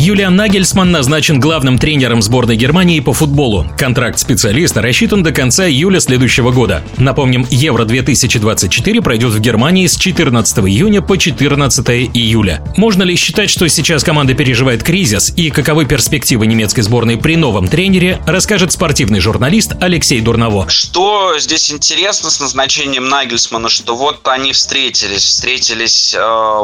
Юлиан Нагельсман назначен главным тренером сборной Германии по футболу. Контракт специалиста рассчитан до конца июля следующего года. Напомним, Евро-2024 пройдет в Германии с 14 июня по 14 июля. Можно ли считать, что сейчас команда переживает кризис и каковы перспективы немецкой сборной при новом тренере, расскажет спортивный журналист Алексей Дурново. Что здесь интересно с назначением Нагельсмана, что вот они встретились, встретились э,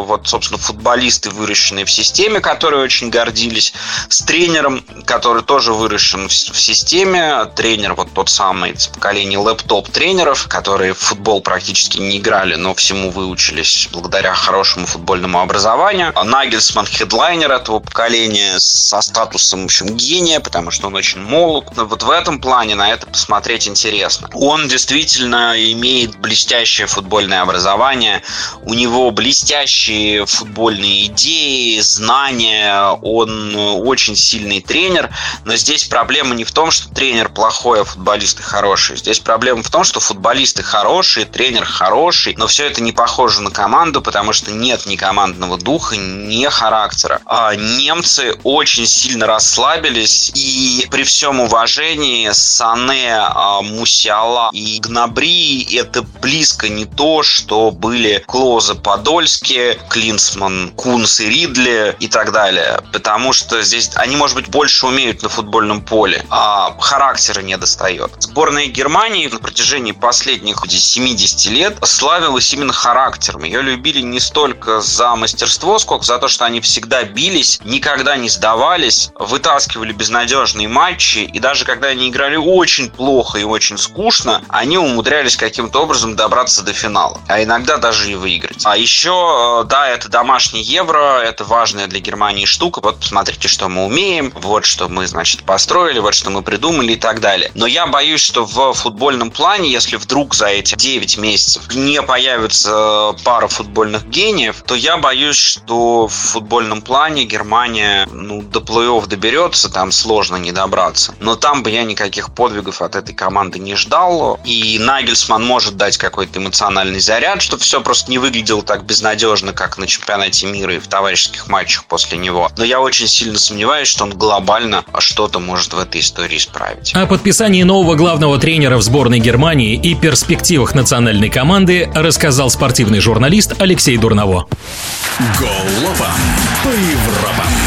вот, собственно, футболисты, выращенные в системе, которые очень гордятся гордились, с тренером, который тоже выращен в, системе. Тренер вот тот самый из поколения лэптоп-тренеров, которые в футбол практически не играли, но всему выучились благодаря хорошему футбольному образованию. Нагельсман хедлайнер этого поколения со статусом, в общем, гения, потому что он очень молод. Но вот в этом плане на это посмотреть интересно. Он действительно имеет блестящее футбольное образование, у него блестящие футбольные идеи, знания, он э, очень сильный тренер, но здесь проблема не в том, что тренер плохой, а футболисты хорошие. Здесь проблема в том, что футболисты хорошие, тренер хороший, но все это не похоже на команду, потому что нет ни командного духа, ни характера. А немцы очень сильно расслабились, и при всем уважении Сане, а, Мусиала и Гнабри это близко не то, что были Клоза Подольски, Клинсман, Кунс и Ридли и так далее потому что здесь они, может быть, больше умеют на футбольном поле, а характера не достает. Сборная Германии на протяжении последних 70 лет славилась именно характером. Ее любили не столько за мастерство, сколько за то, что они всегда бились, никогда не сдавались, вытаскивали безнадежные матчи, и даже когда они играли очень плохо и очень скучно, они умудрялись каким-то образом добраться до финала, а иногда даже и выиграть. А еще, э, да, это домашний евро, это важная для Германии штука, вот посмотрите, что мы умеем, вот что мы, значит, построили, вот что мы придумали и так далее. Но я боюсь, что в футбольном плане, если вдруг за эти 9 месяцев не появится пара футбольных гениев, то я боюсь, что в футбольном плане Германия ну, до плей-офф доберется, там сложно не добраться. Но там бы я никаких подвигов от этой команды не ждал. И Нагельсман может дать какой-то эмоциональный заряд, чтобы все просто не выглядело так безнадежно, как на чемпионате мира и в товарищеских матчах после него. Но я очень сильно сомневаюсь, что он глобально что-то может в этой истории исправить. О подписании нового главного тренера в сборной Германии и перспективах национальной команды рассказал спортивный журналист Алексей Дурново. Голова по Европам.